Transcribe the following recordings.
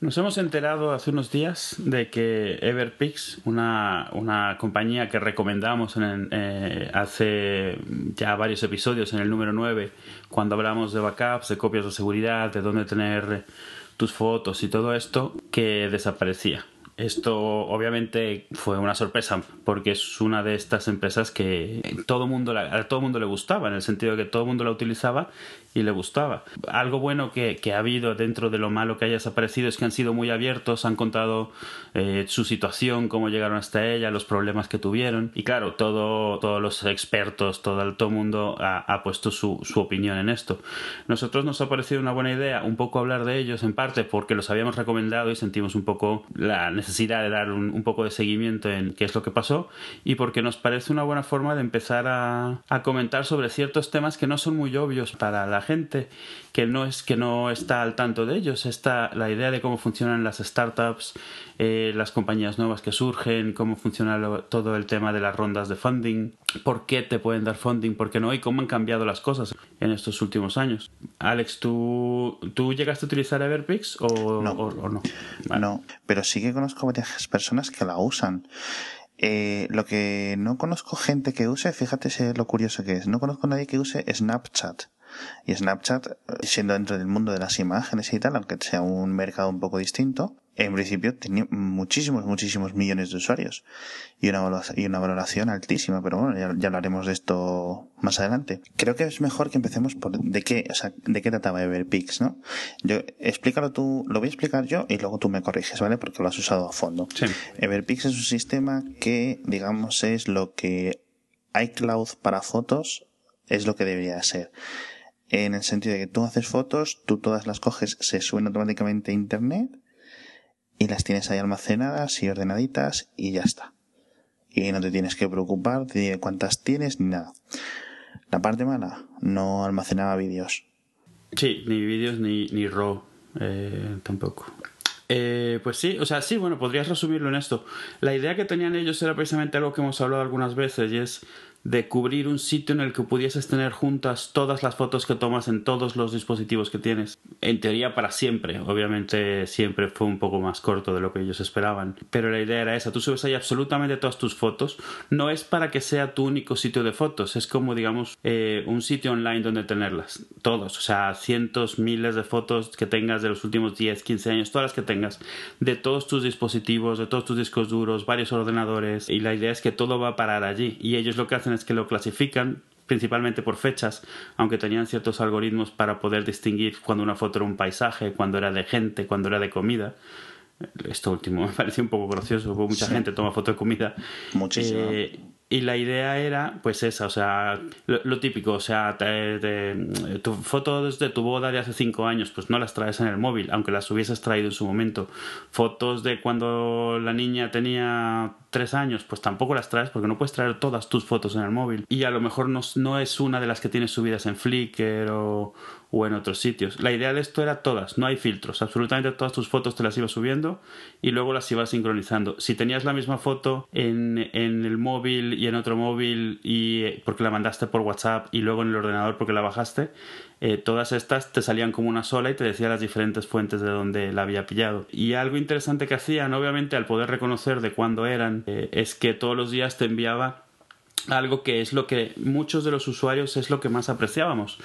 Nos hemos enterado hace unos días de que Everpix, una, una compañía que recomendamos en, eh, hace ya varios episodios, en el número 9, cuando hablamos de backups, de copias de seguridad, de dónde tener tus fotos y todo esto, que desaparecía. Esto obviamente fue una sorpresa porque es una de estas empresas que todo mundo, a todo mundo le gustaba, en el sentido de que todo mundo la utilizaba y le gustaba. Algo bueno que, que, ha habido dentro de lo malo que haya desaparecido es que han sido muy abiertos, han contado eh, su situación, cómo llegaron hasta ella, los problemas que tuvieron. Y claro, todo, todos los expertos, todo el todo mundo ha, ha puesto su, su, opinión en esto. Nosotros nos ha parecido una buena idea un poco hablar de ellos, en parte porque los habíamos recomendado y sentimos un poco la necesidad de dar un, un poco de seguimiento en qué es lo que pasó y porque nos parece una buena forma de empezar a, a comentar sobre ciertos temas que no son muy obvios para la gente que no es que no está al tanto de ellos está la idea de cómo funcionan las startups eh, las compañías nuevas que surgen cómo funciona lo, todo el tema de las rondas de funding por qué te pueden dar funding por qué no y cómo han cambiado las cosas en estos últimos años Alex tú tú llegaste a utilizar Everpix o no, o, o no? Vale. no pero sí que conozco varias personas que la usan eh, lo que no conozco gente que use, fíjate lo curioso que es, no conozco a nadie que use Snapchat. Y Snapchat, siendo dentro del mundo de las imágenes y tal, aunque sea un mercado un poco distinto, en principio tenía muchísimos, muchísimos millones de usuarios y una, y una valoración altísima, pero bueno, ya, ya, hablaremos de esto más adelante. Creo que es mejor que empecemos por de qué, o sea, de qué trataba Everpix, ¿no? Yo, explícalo tú, lo voy a explicar yo y luego tú me corriges, ¿vale? Porque lo has usado a fondo. Sí. Everpix es un sistema que, digamos, es lo que iCloud para fotos es lo que debería ser en el sentido de que tú haces fotos, tú todas las coges, se suben automáticamente a internet y las tienes ahí almacenadas y ordenaditas y ya está. Y no te tienes que preocupar de cuántas tienes ni nada. La parte mala, no almacenaba vídeos. Sí, ni vídeos ni, ni RAW eh, tampoco. Eh, pues sí, o sea, sí, bueno, podrías resumirlo en esto. La idea que tenían ellos era precisamente algo que hemos hablado algunas veces y es de cubrir un sitio en el que pudieses tener juntas todas las fotos que tomas en todos los dispositivos que tienes. En teoría para siempre, obviamente siempre fue un poco más corto de lo que ellos esperaban, pero la idea era esa, tú subes ahí absolutamente todas tus fotos, no es para que sea tu único sitio de fotos, es como digamos eh, un sitio online donde tenerlas, todos, o sea, cientos, miles de fotos que tengas de los últimos 10, 15 años, todas las que tengas, de todos tus dispositivos, de todos tus discos duros, varios ordenadores, y la idea es que todo va a parar allí, y ellos lo que hacen es que lo clasifican principalmente por fechas, aunque tenían ciertos algoritmos para poder distinguir cuando una foto era un paisaje, cuando era de gente, cuando era de comida. Esto último me pareció un poco gracioso, porque mucha sí. gente toma foto de comida. Muchísimo. Eh, y la idea era, pues esa, o sea, lo, típico, o sea, tu fotos de tu boda de hace cinco años, pues no las traes en el móvil, aunque las hubieses traído en su momento. Fotos de cuando la niña tenía tres años, pues tampoco las traes porque no puedes traer todas tus fotos en el móvil. Y a lo mejor no, no es una de las que tienes subidas en Flickr o, o en otros sitios. La idea de esto era todas, no hay filtros, absolutamente todas tus fotos te las ibas subiendo y luego las ibas sincronizando. Si tenías la misma foto en, en el móvil y en otro móvil y porque la mandaste por WhatsApp y luego en el ordenador porque la bajaste, eh, todas estas te salían como una sola y te decía las diferentes fuentes de donde la había pillado. Y algo interesante que hacían, obviamente, al poder reconocer de cuándo eran, eh, es que todos los días te enviaba algo que es lo que muchos de los usuarios es lo que más apreciábamos,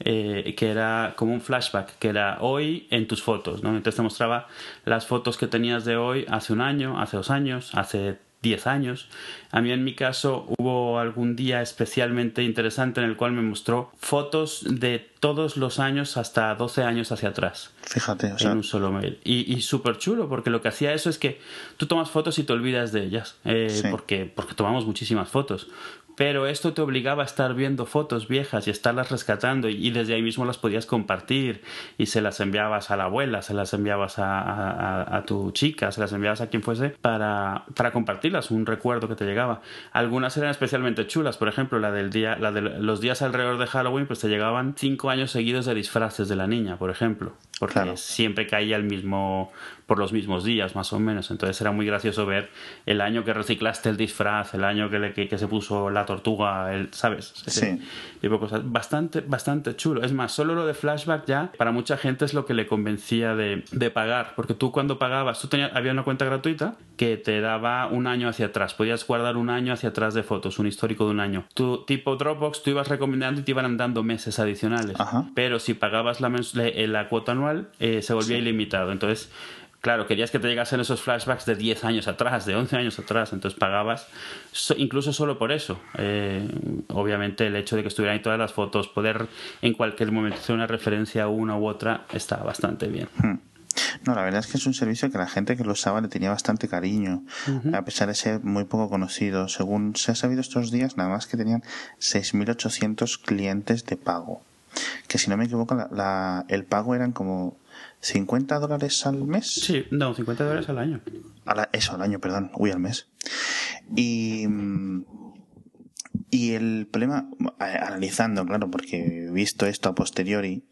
eh, que era como un flashback, que era hoy en tus fotos, ¿no? Entonces te mostraba las fotos que tenías de hoy hace un año, hace dos años, hace 10 años. A mí en mi caso hubo algún día especialmente interesante en el cual me mostró fotos de todos los años hasta 12 años hacia atrás. Fíjate, o sea. En un solo mail. Y, y súper chulo, porque lo que hacía eso es que tú tomas fotos y te olvidas de ellas. Eh, sí. porque, porque tomamos muchísimas fotos pero esto te obligaba a estar viendo fotos viejas y estarlas rescatando y desde ahí mismo las podías compartir y se las enviabas a la abuela, se las enviabas a, a, a tu chica, se las enviabas a quien fuese para, para, compartirlas, un recuerdo que te llegaba. Algunas eran especialmente chulas, por ejemplo, la del día, la de los días alrededor de Halloween, pues te llegaban cinco años seguidos de disfraces de la niña, por ejemplo, porque claro. siempre caía el mismo por los mismos días, más o menos. Entonces era muy gracioso ver el año que reciclaste el disfraz, el año que, le, que, que se puso la tortuga, el, ¿sabes? Sí. Tipo cosas. Bastante, bastante chulo. Es más, solo lo de flashback ya, para mucha gente es lo que le convencía de, de pagar. Porque tú cuando pagabas, tú tenías, había una cuenta gratuita que te daba un año hacia atrás. Podías guardar un año hacia atrás de fotos, un histórico de un año. Tu tipo Dropbox, tú ibas recomendando y te iban dando meses adicionales. Ajá. Pero si pagabas la, la, la cuota anual, eh, se volvía ilimitado. Entonces, claro, querías que te llegasen esos flashbacks de 10 años atrás, de 11 años atrás. Entonces pagabas so- incluso solo por eso. Eh, obviamente, el hecho de que estuvieran ahí todas las fotos, poder en cualquier momento hacer una referencia a una u otra, está bastante bien. No, la verdad es que es un servicio que la gente que lo usaba le tenía bastante cariño, a pesar de ser muy poco conocido. Según se ha sabido estos días, nada más que tenían 6.800 clientes de pago. Que si no me equivoco, la, la- el pago eran como 50 dólares al mes. Sí, no, 50 dólares al año. A la- eso, al año, perdón. Uy, al mes. Y, mm, y el problema, analizando, claro, porque he visto esto a posteriori,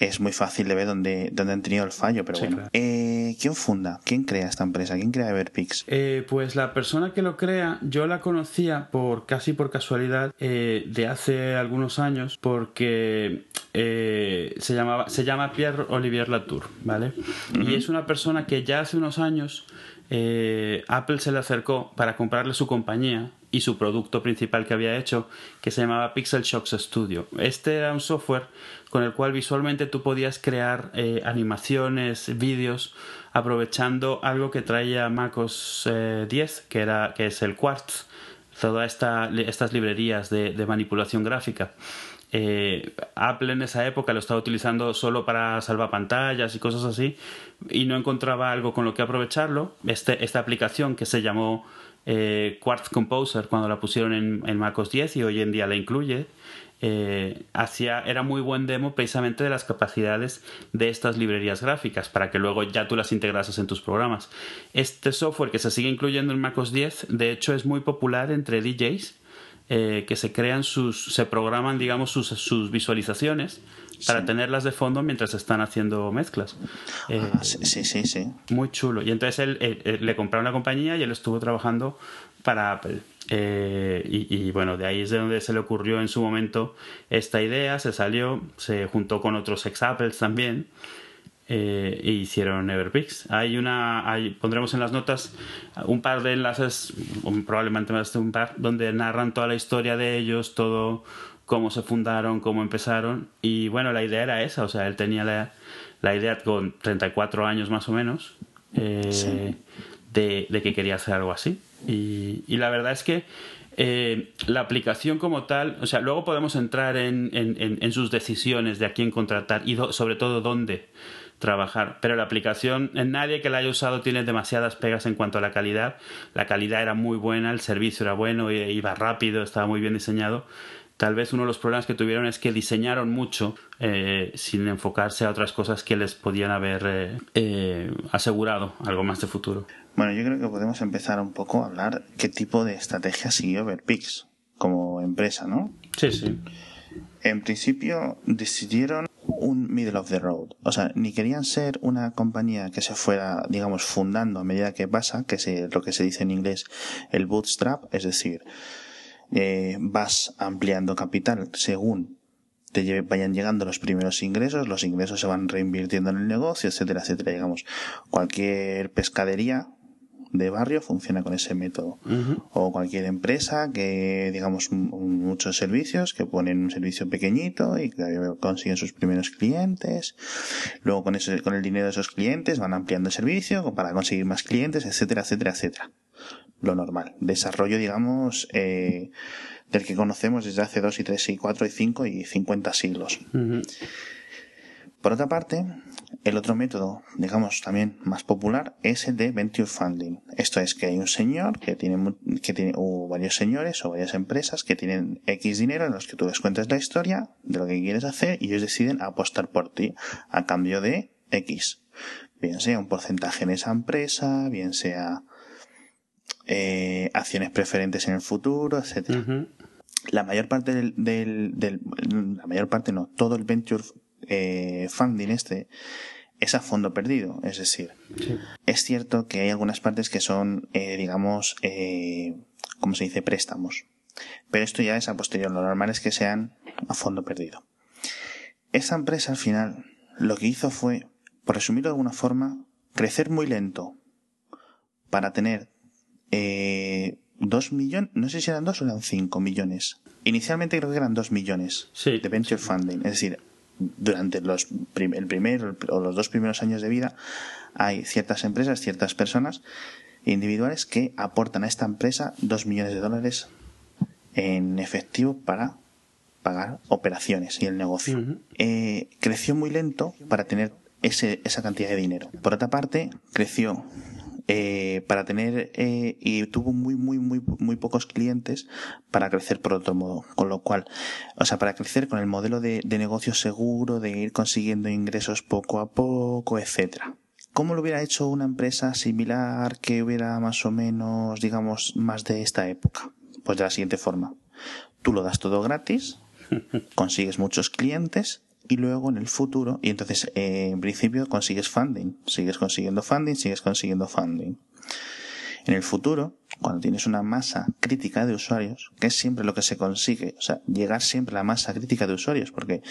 es muy fácil de ver dónde, dónde han tenido el fallo, pero Sí, bueno. claro. Eh, ¿Quién funda? ¿Quién crea esta empresa? ¿Quién crea Everpix? Eh, pues la persona que lo crea, yo la conocía por casi por casualidad eh, de hace algunos años, porque eh, se llamaba se llama Pierre Olivier Latour, ¿vale? Y es una persona que ya hace unos años eh, Apple se le acercó para comprarle su compañía y su producto principal que había hecho, que se llamaba Pixel Shocks Studio. Este era un software con el cual visualmente tú podías crear eh, animaciones, vídeos, aprovechando algo que traía MacOS eh, 10, que, era, que es el Quartz, todas esta, estas librerías de, de manipulación gráfica. Eh, Apple en esa época lo estaba utilizando solo para salvar pantallas y cosas así y no encontraba algo con lo que aprovecharlo. Este, esta aplicación que se llamó eh, Quartz Composer cuando la pusieron en, en MacOS 10 y hoy en día la incluye, eh, era muy buen demo precisamente de las capacidades de estas librerías gráficas para que luego ya tú las integrases en tus programas. Este software que se sigue incluyendo en MacOS 10, de hecho es muy popular entre DJs eh, que se crean sus, se programan, digamos, sus, sus visualizaciones para Sí. tenerlas de fondo mientras están haciendo mezclas. Eh, Ah, sí, sí, sí, sí. muy chulo. Y entonces él, él- él le compraron la compañía y él estuvo trabajando para Apple. Eh, y, y, bueno, de ahí es de donde se le ocurrió en su momento esta idea, se salió, se juntó con otros ex Apples también. Eh, e hicieron Everpix. Hay una, hay, pondremos en las notas un par de enlaces, probablemente más de un par, donde narran toda la historia de ellos, todo cómo se fundaron, cómo empezaron. Y bueno, la idea era esa, o sea, él tenía la, la idea con 34 años más o menos eh, Sí. de, de que quería hacer algo así. Y, y la verdad es que eh, la aplicación como tal, o sea, luego podemos entrar en, en- en- en sus decisiones de a quién contratar y do- sobre todo dónde trabajar. Pero la aplicación, en nadie que la haya usado tiene demasiadas pegas en cuanto a la calidad. La calidad era muy buena, el servicio era bueno, i- iba rápido, estaba muy bien diseñado. Tal vez uno de los problemas que tuvieron es que diseñaron mucho eh, sin enfocarse a otras cosas que les podían haber eh, eh, asegurado algo más de futuro. Bueno, yo creo que podemos empezar un poco a hablar qué tipo de estrategia siguió Everpix como empresa, ¿no? Sí, sí. En principio decidieron un middle of the road. O sea, ni querían ser una compañía que se fuera, digamos, fundando a medida que pasa, que es lo que se dice en inglés el bootstrap, es decir, eh, vas ampliando capital según te lle- vayan llegando los primeros ingresos, los ingresos se van reinvirtiendo en el negocio, etcétera, etcétera. Digamos, cualquier pescadería de barrio funciona con ese método. O cualquier empresa que, digamos, muchos servicios, que ponen un servicio pequeñito y que consiguen sus primeros clientes. Luego con, ese, con el dinero de esos clientes van ampliando el servicio para conseguir más clientes, etcétera, etcétera, etcétera. Lo normal. Desarrollo, digamos, eh, del que conocemos desde hace 2 y 3 y 4 y 5 y 50 siglos. Por otra parte, el otro método, digamos, también más popular es el de venture funding. Esto es que hay un señor que tiene, que tiene o varios señores o varias empresas que tienen X dinero en los que tú les cuentas la historia de lo que quieres hacer y ellos deciden apostar por ti a cambio de X. Bien sea un porcentaje en esa empresa, bien sea eh, acciones preferentes en el futuro, etcétera Ujú. la mayor parte del, del, del- la mayor parte no, todo el venture eh, funding este es a fondo perdido, es decir, Sí. es cierto que hay algunas partes que son, eh, digamos, eh, ¿cómo se dice? Préstamos. Pero esto ya es a posterior, lo normal es que sean a fondo perdido. Esta empresa al final lo que hizo fue, por resumirlo de alguna forma, crecer muy lento para tener eh, dos millones, no sé si eran dos o eran cinco millones. Inicialmente creo que eran dos millones de venture funding. Es decir, durante los el primer o los dos primeros años de vida hay ciertas empresas, ciertas personas individuales que aportan a esta empresa dos millones de dólares en efectivo para pagar operaciones y el negocio. Eh, creció muy lento para tener ese, esa cantidad de dinero. Por otra parte, creció eh, para tener eh, y tuvo muy muy muy muy pocos clientes para crecer por otro modo con lo cual o sea para crecer con el modelo de, de negocio seguro de ir consiguiendo ingresos poco a poco etcétera ¿Cómo lo hubiera hecho una empresa similar que hubiera más o menos, digamos, más de esta época? Pues de la siguiente forma. Tú lo das todo gratis, consigues muchos clientes y luego en el futuro, y entonces eh, en principio consigues funding, sigues consiguiendo funding, sigues consiguiendo funding. En el futuro, cuando tienes una masa crítica de usuarios, que es siempre lo que se consigue, o sea, llegar siempre a la masa crítica de usuarios, porque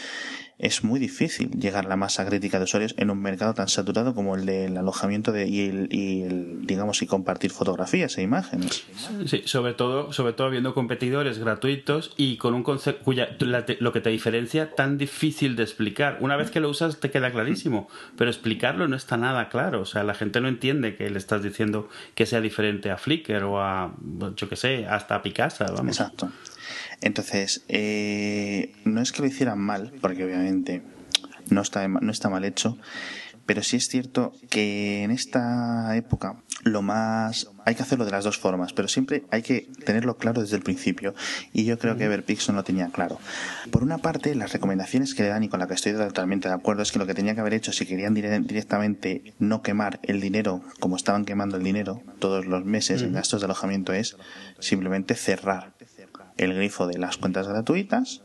es muy difícil llegar a la masa crítica de usuarios en un mercado tan saturado como el del alojamiento de, y, el, digamos, y compartir fotografías e imágenes. Sí, sobre todo, sobre todo viendo competidores gratuitos y con un concepto cuya lo que te diferencia tan difícil de explicar. Una vez que lo usas te queda clarísimo, pero explicarlo no está nada claro. O sea, la gente no entiende que le estás diciendo que sea diferente a Flickr a, yo que sé, hasta a Picasa. Vamos. Exacto. Entonces, eh, no es que lo hicieran mal, porque obviamente no está, no está mal hecho, pero sí es cierto que en esta época lo más hay que hacerlo de las dos formas, pero siempre hay que tenerlo claro desde el principio. Y yo creo que Everpixel no lo tenía claro. Por una parte, las recomendaciones que le dan y con la que estoy totalmente de acuerdo es que lo que tenía que haber hecho si querían directamente no quemar el dinero como estaban quemando el dinero todos los meses en gastos de alojamiento es simplemente cerrar el grifo de las cuentas gratuitas,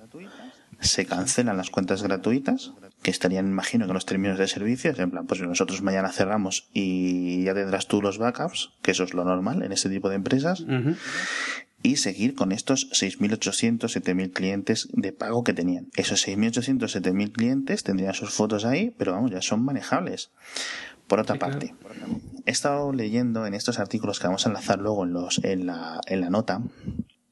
se cancelan las cuentas gratuitas, que estarían, imagino, con los términos de servicios, en plan, pues nosotros mañana cerramos y ya tendrás tú los backups, que eso es lo normal en este tipo de empresas, y seguir con estos 6.800, 7.000 clientes de pago que tenían. Esos 6.800, 7.000 clientes tendrían sus fotos ahí, pero vamos, ya son manejables. Por otra parte, he estado leyendo en estos artículos que vamos a enlazar luego en, los, en, la, en la nota,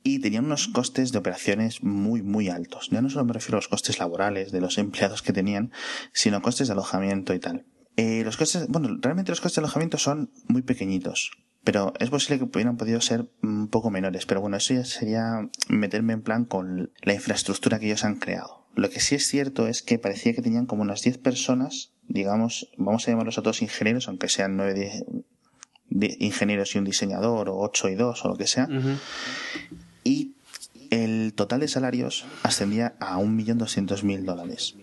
y tenían unos costes de operaciones muy, muy altos. Ya no solo me refiero a los costes laborales de los empleados que tenían, sino costes de alojamiento y tal. Eh, los costes, bueno, realmente los costes de alojamiento son muy pequeñitos, pero es posible que hubieran podido ser un poco menores, pero bueno, eso ya sería meterme en plan con la infraestructura que ellos han creado. Lo que sí es cierto es que parecía que tenían como unas 10 personas, digamos, vamos a llamarlos a todos ingenieros, aunque sean 9 ingenieros y un diseñador, o 8 y 2, o lo que sea, el total de salarios ascendía a 1.200.000 dólares.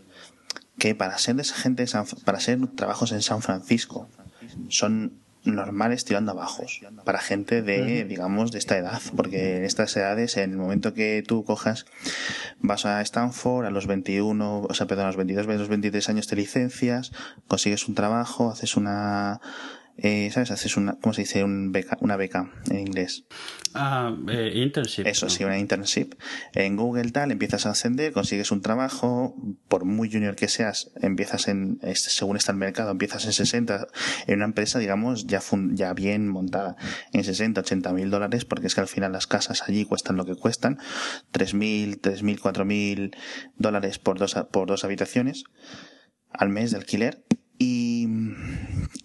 Que para ser de esa gente, para ser trabajos en San Francisco, son normales tirando a bajos para gente de digamos de esta edad porque en estas edades en el momento que tú cojas vas a Stanford a los 21 o sea perdón a los 22 a los 23 años te licencias consigues un trabajo haces una eh, ¿sabes? Haces una, ¿cómo se dice? Un beca, una beca en inglés. Ah, eh, internship. Eso, sí, una internship. En Google tal, empiezas a ascender, consigues un trabajo, por muy junior que seas, empiezas en, según está el mercado, empiezas en 60, en una empresa, digamos, ya, ya bien montada, en 60, 80 mil dólares, porque es que al final las casas allí cuestan lo que cuestan, 3 mil, 3 mil, 4 mil dólares por dos, por dos habitaciones al mes de alquiler y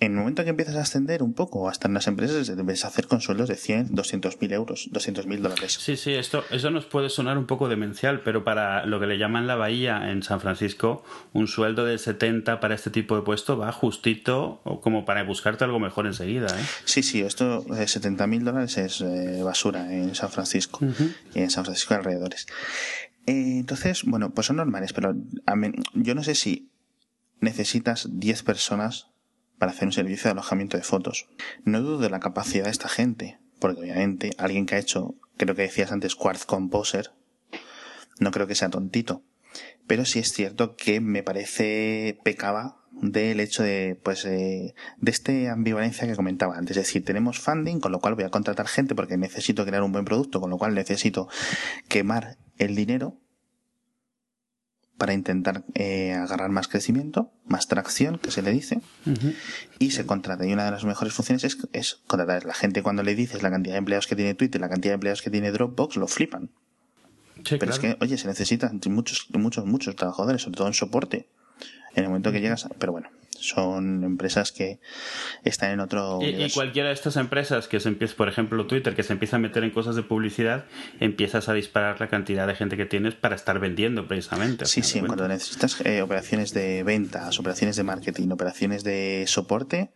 en el momento que empiezas a ascender un poco, hasta en las empresas, debes hacer con sueldos de 100, 200 mil euros, 200 mil dólares. Sí, sí, esto, eso nos puede sonar un poco demencial, pero para lo que le llaman la bahía en San Francisco, un sueldo de 70 para este tipo de puesto va justito como para buscarte algo mejor enseguida. ¿eh? Sí, sí, esto de 70 mil dólares es eh, basura en San Francisco y en San Francisco alrededores. Eh, entonces, bueno, pues son normales, pero yo no sé si necesitas 10 personas para hacer un servicio de alojamiento de fotos. No dudo de la capacidad de esta gente, porque obviamente alguien que ha hecho, creo que decías antes, Quartz Composer, no creo que sea tontito. pero sí es cierto que me parece pecaba del hecho de, pues, eh, de esta ambivalencia que comentaba antes. Es decir, tenemos funding, con lo cual voy a contratar gente porque necesito crear un buen producto, con lo cual necesito quemar el dinero para intentar eh, agarrar más crecimiento, más tracción, que se le dice, y se contrata. Y una de las mejores funciones es, es contratar. La gente cuando le dices la cantidad de empleados que tiene Twitter, la cantidad de empleados que tiene Dropbox, lo flipan. Pero es que, oye, se necesitan muchos, muchos, muchos trabajadores, sobre todo en soporte. En el momento que llegas, pero bueno, son empresas que están en otro. Y, cualquiera de estas empresas que se empieza, por ejemplo, Twitter, que se empieza a meter en cosas de publicidad, empiezas a disparar la cantidad de gente que tienes para estar vendiendo precisamente. Sí, sí, cuando necesitas eh, operaciones de ventas, operaciones de marketing, operaciones de soporte,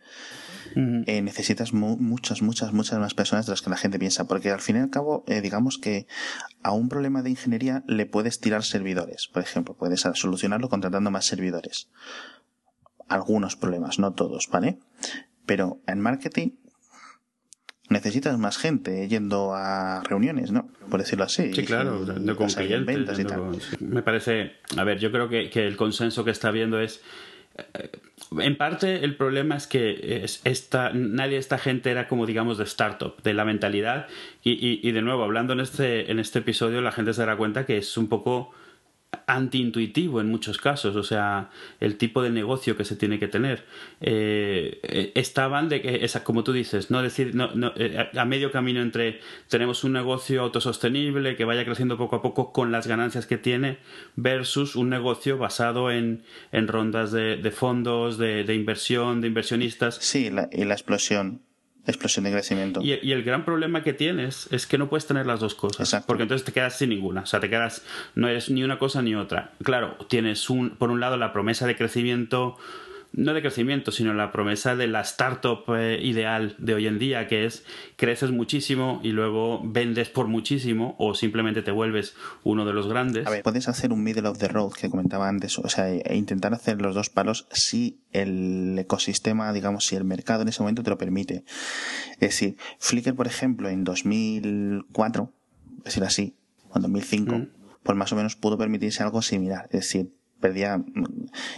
eh, necesitas muchas, muchas, muchas más personas de las que la gente piensa, porque al fin y al cabo, eh, digamos que a un problema de ingeniería le puedes tirar servidores, por ejemplo, puedes solucionarlo contratando más servidores. Algunos problemas, no todos, ¿vale? Pero en marketing necesitas más gente yendo a reuniones, ¿no? Por decirlo así. Sí, claro, de, con clientes. Me parece, a ver, yo creo que, que el consenso que está habiendo es eh, en parte el problema es que esta, nadie de esta gente era como digamos de startup, de la mentalidad y, y, de nuevo hablando en este, en este episodio la gente se dará cuenta que es un poco antiintuitivo en muchos casos, o sea, el tipo de negocio que se tiene que tener. Eh, eh, estaban de que, esa, como tú dices, no decir, no, no, eh, a medio camino entre tenemos un negocio autosostenible que vaya creciendo poco a poco con las ganancias que tiene versus un negocio basado en, en rondas de, fondos, de, de, inversión, de inversionistas. Sí, la, y la explosión explosión de crecimiento. Y, el gran problema que tienes es que no puedes tener las dos cosas. Porque entonces te quedas sin ninguna. O sea, te quedas, no eres ni una cosa ni otra. Claro, tienes un, por un lado la promesa de crecimiento no de crecimiento, sino la promesa de la startup eh, ideal de hoy en día, que es creces muchísimo y luego vendes por muchísimo o simplemente te vuelves uno de los grandes. A ver, puedes hacer un middle of the road que comentaba antes, o sea, e intentar hacer los dos palos si el ecosistema, digamos, si el mercado en ese momento te lo permite. Es decir, Flickr, por ejemplo, en 2004, es decir, así, o en 2005, pues más o menos pudo permitirse algo similar. Es decir, perdía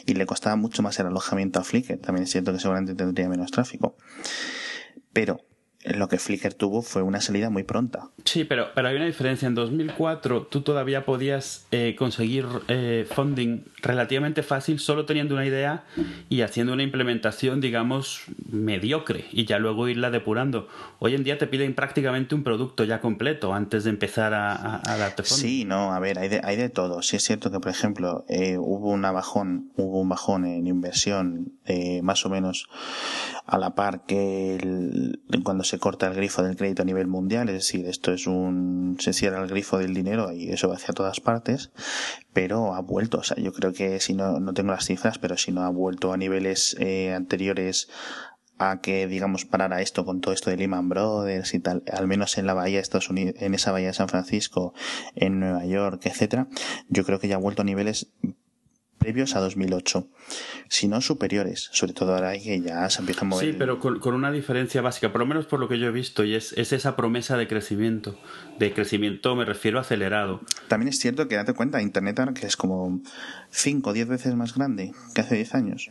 y le costaba mucho más el alojamiento a Flickr. También es cierto que seguramente tendría menos tráfico. Pero lo que Flickr tuvo fue una salida muy pronta. Sí, pero, pero hay una diferencia. En 2004 tú todavía podías eh, conseguir eh, funding relativamente fácil solo teniendo una idea y haciendo una implementación, digamos, mediocre y ya luego irla depurando. Hoy en día te piden prácticamente un producto ya completo antes de empezar a, darte funding. Sí, no, a ver, hay de, hay de todo. Sí es cierto que, por ejemplo, eh, hubo, una bajón, hubo un bajón en inversión más o menos a la par que el, cuando se corta el grifo del crédito a nivel mundial, es decir, esto es un, se cierra el grifo del dinero y eso va hacia todas partes, pero ha vuelto, o sea, yo creo que si no, no tengo las cifras, pero si no ha vuelto a niveles eh, anteriores a que digamos parara esto con todo esto de Lehman Brothers y tal, al menos en la bahía de Estados Unidos, en esa bahía de San Francisco, en Nueva York, etcétera, yo creo que ya ha vuelto a niveles previos a 2008, sino superiores, sobre todo ahora que ya se empieza a mover. Sí, pero con, una diferencia básica, por lo menos por lo que yo he visto, y es, es esa promesa de crecimiento. De crecimiento me refiero acelerado. También es cierto que date cuenta, Internet ahora que es como 5 o 10 veces más grande que hace 10 años.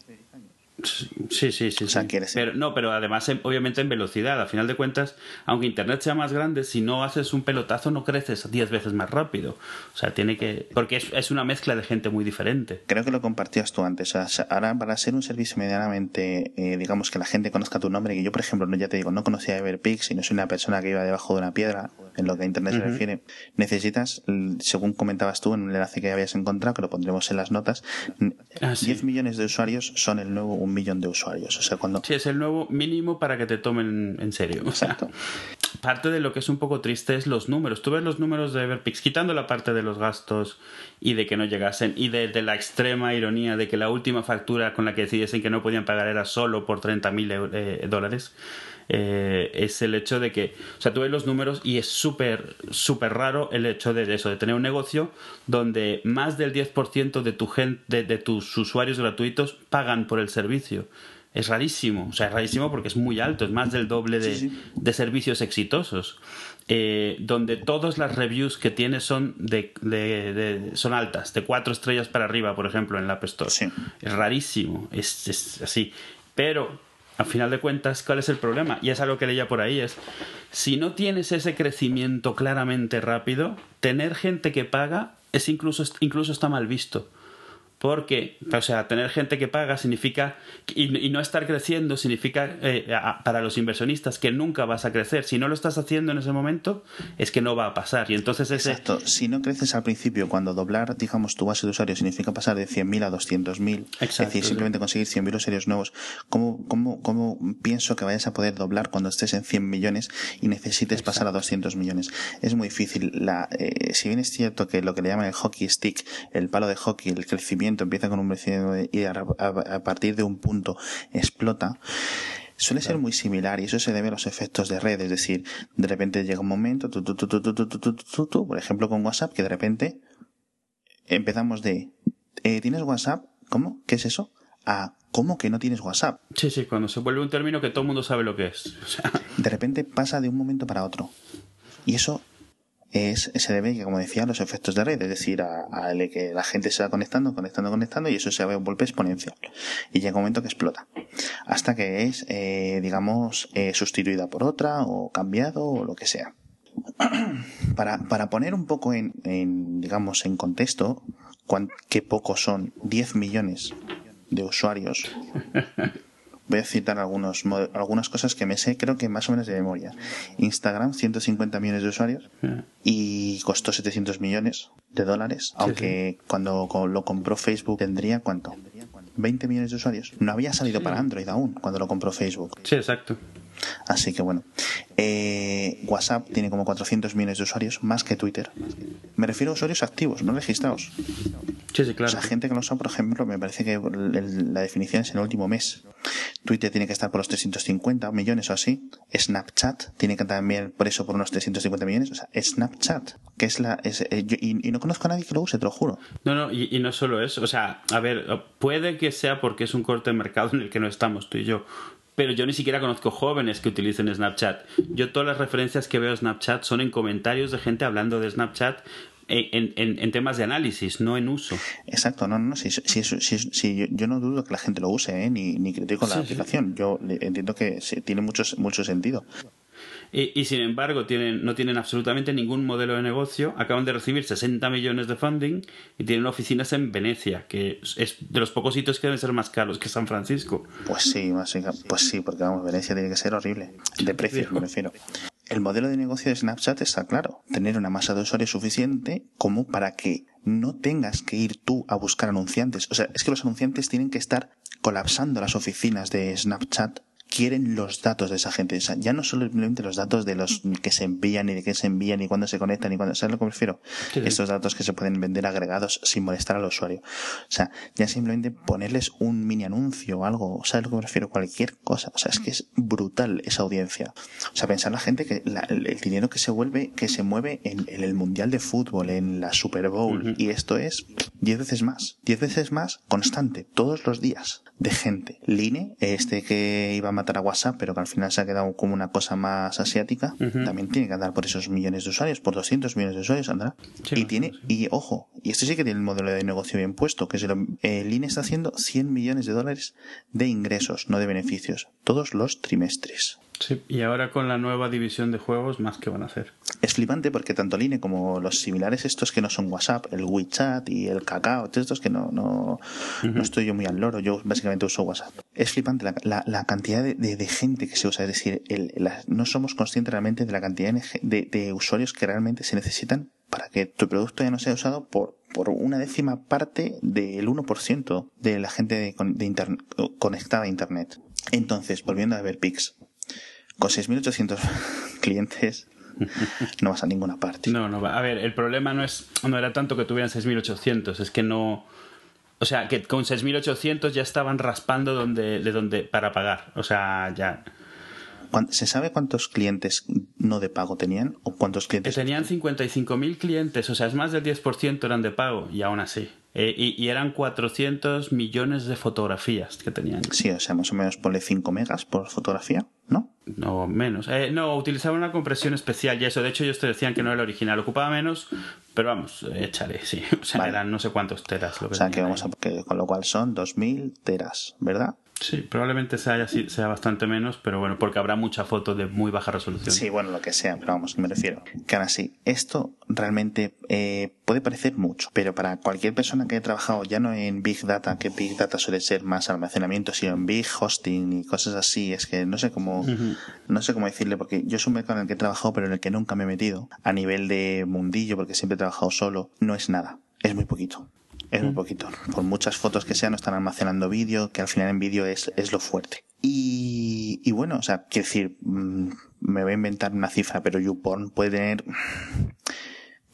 Sí, sí, sí. Pero, no, pero además, obviamente, en velocidad. A final de cuentas, aunque Internet sea más grande, si no haces un pelotazo, no creces 10 veces más rápido. O sea, tiene que. Porque es, una mezcla de gente muy diferente. Creo que lo compartías tú antes. ahora, para ser un servicio medianamente, eh, digamos, que la gente conozca tu nombre, que yo, por ejemplo, no, ya te digo, no conocía Everpix y no soy una persona que iba debajo de una piedra, en lo que a Internet se refiere, necesitas, según comentabas tú en un enlace que habías encontrado, que lo pondremos en las notas, 10 ah, millones de usuarios son el nuevo un millón de usuarios. O sea, cuando... Sí, es el nuevo mínimo para que te tomen en serio. Exacto. parte de lo que es un poco triste es los números. Tú ves los números de Everpix, quitando la parte de los gastos y de que no llegasen, y de, la extrema ironía de que la última factura con la que decidiesen que no podían pagar era solo por 30 mil eh, dólares. Eh, es el hecho de que, o sea, tú ves los números y es súper, súper raro el hecho de eso, de tener un negocio donde más del 10% de, tu gente, de, tus usuarios gratuitos pagan por el servicio. Es rarísimo, o sea, es rarísimo porque es muy alto, es más del doble de, servicios exitosos. Eh, donde todas las reviews que tiene son de, son altas, de cuatro estrellas para arriba, por ejemplo, en la App Store. Es rarísimo, es, es así. Pero al final de cuentas, ¿cuál es el problema? Y es algo que leía por ahí, es si no tienes ese crecimiento claramente rápido, tener gente que paga es incluso, incluso está mal visto. Porque, o sea, tener gente que paga significa, y, no estar creciendo significa eh, para los inversionistas que nunca vas a crecer. Si no lo estás haciendo en ese momento, es que no va a pasar. Y entonces ese... Exacto. Si no creces al principio, cuando doblar, digamos, tu base de usuarios significa pasar de 100.000 a 200.000, es decir, simplemente conseguir 100.000 usuarios nuevos, ¿cómo, cómo, ¿cómo pienso que vayas a poder doblar cuando estés en 100 millones y necesites pasar a 200 millones? Es muy difícil. La, eh, si bien es cierto que lo que le llaman el hockey stick, el palo de hockey, el crecimiento, empieza con un vecino y a, partir de un punto explota, suele ser muy similar y eso se debe a los efectos de red, es decir, de repente llega un momento, por ejemplo con WhatsApp, que de repente empezamos de, ¿tienes WhatsApp? ¿Cómo? ¿Qué es eso? A, ¿cómo que no tienes WhatsApp? Sí, sí, cuando se vuelve un término que todo el mundo sabe lo que es. De repente pasa de un momento para otro. Y eso es, se debe, como decía, a los efectos de red, es decir, a, que la gente se va conectando, conectando, conectando y eso se vuelve exponencial. Y llega un momento que explota. Hasta que es, eh, digamos, eh, sustituida por otra o cambiado o lo que sea. para, para poner un poco en, digamos, en contexto, qué pocos son 10 millones de usuarios Voy a citar algunos, algunas cosas que me sé, creo que más o menos de memoria. Instagram, 150 millones de usuarios y costó 700 millones de dólares, aunque cuando lo compró Facebook tendría cuánto? 20 millones de usuarios. No había salido para Android aún cuando lo compró Facebook. Sí, exacto. Así que bueno. Eh, WhatsApp tiene como 400 millones de usuarios, más que Twitter. Me refiero a usuarios activos, no registrados. Sí, sí, claro. O sea, gente que no son, por ejemplo, me parece que la definición es en el último mes. Twitter tiene que estar por los 350 millones o así. Snapchat tiene que también por eso por unos 350 millones. O sea, Snapchat, que es la... Eh, y, no conozco a nadie que lo use, te lo juro. No, no, y, y no solo eso. O sea, a ver, puede que sea porque es un corte de mercado en el que no estamos tú y yo pero yo ni siquiera conozco jóvenes que utilicen Snapchat. Yo todas las referencias que veo a Snapchat son en comentarios de gente hablando de Snapchat en, en, temas de análisis, no en uso. Exacto, no, no, si, si, si, yo, no dudo que la gente lo use, ¿eh? ni, ni critico la aplicación. Yo entiendo que tiene mucho, mucho sentido. Y, sin embargo tienen, no tienen absolutamente ningún modelo de negocio. Acaban de recibir 60 millones de funding y tienen oficinas en Venecia, que es de los pocos sitios que deben ser más caros que San Francisco. Pues sí, pues sí, porque vamos, Venecia tiene que ser horrible. De precios, me refiero. El modelo de negocio de Snapchat está claro, tener una masa de usuarios suficiente como para que no tengas que ir tú a buscar anunciantes. O sea, es que los anunciantes tienen que estar colapsando las oficinas de Snapchat quieren los datos de esa gente. ya no solamente los datos de los que se envían y de qué se envían y cuándo se conectan y cuándo. ¿Sabes lo que me refiero? Estos datos que se pueden vender agregados sin molestar al usuario. O sea, ya simplemente ponerles un mini anuncio o algo. ¿Sabes lo que me refiero? Cualquier cosa. O sea, es que es brutal esa audiencia. O sea, pensar la gente que el, dinero que se vuelve, que se mueve en, el Mundial de Fútbol, en la Super Bowl, y esto es 10 veces más. 10 veces más constante, todos los días, de gente. Line, este que iba a matar a WhatsApp, pero que al final se ha quedado como una cosa más asiática, también tiene que andar por esos millones de usuarios, por 200 millones de usuarios andará. y tiene, y ojo, y esto sí que tiene el modelo de negocio bien puesto, que es el, el INE está haciendo 100 millones de dólares de ingresos, no de beneficios, todos los trimestres. Sí, y ahora con la nueva división de juegos, más que van a hacer. Es flipante porque tanto Line como los similares estos que no son WhatsApp, el WeChat y el Kakao, todos estos que no, no, no estoy yo muy al loro, yo básicamente uso WhatsApp. Es flipante la, la, cantidad de, de, gente que se usa, es decir, el, no somos conscientes realmente de la cantidad de, de usuarios que realmente se necesitan para que tu producto ya no sea usado por, por una décima parte del 1% de la gente de, de conectada a Internet. Entonces, volviendo a ver Pix, con 6.800 clientes no vas a ninguna parte. No, no va. A ver, el problema no es no era tanto que tuvieran 6.800, es que no... O sea, que con 6.800 ya estaban raspando donde, de donde para pagar. O sea, ya... ¿Se sabe cuántos clientes no de pago tenían? ¿O cuántos clientes? Que tenían 55.000 clientes, o sea, es más del 10% eran de pago, y aún así. Eh, y, eran 400 millones de fotografías que tenían. Sí, o sea, más o menos ponle 5 megas por fotografía, ¿no? No, menos. Eh, no, utilizaban una compresión especial y eso. De hecho, ellos te decían que no era el original. Ocupaba menos, pero vamos, échale, sí. O sea, eran no sé cuántos teras. Lo que o sea, que vamos a. con lo cual son 2000 teras, ¿verdad? Sí, probablemente sea, sea bastante menos, pero bueno, porque habrá mucha foto de muy baja resolución. Sí, bueno, lo que sea, pero vamos, me refiero. Que ahora sí, esto realmente eh, puede parecer mucho, pero para cualquier persona que haya trabajado ya no en Big Data, que Big Data suele ser más almacenamiento, sino en Big Hosting y cosas así, es que no sé cómo, no sé cómo decirle, porque yo es un mercado en el que he trabajado, pero en el que nunca me he metido, a nivel de mundillo, porque siempre he trabajado solo, no es nada, es muy poquito es muy mm. poquito. Por muchas fotos que sean, no están almacenando vídeo, que al final en vídeo es, es lo fuerte. Y, y bueno, o sea, quiero decir, mm, me voy a inventar una cifra, pero YouPorn puede tener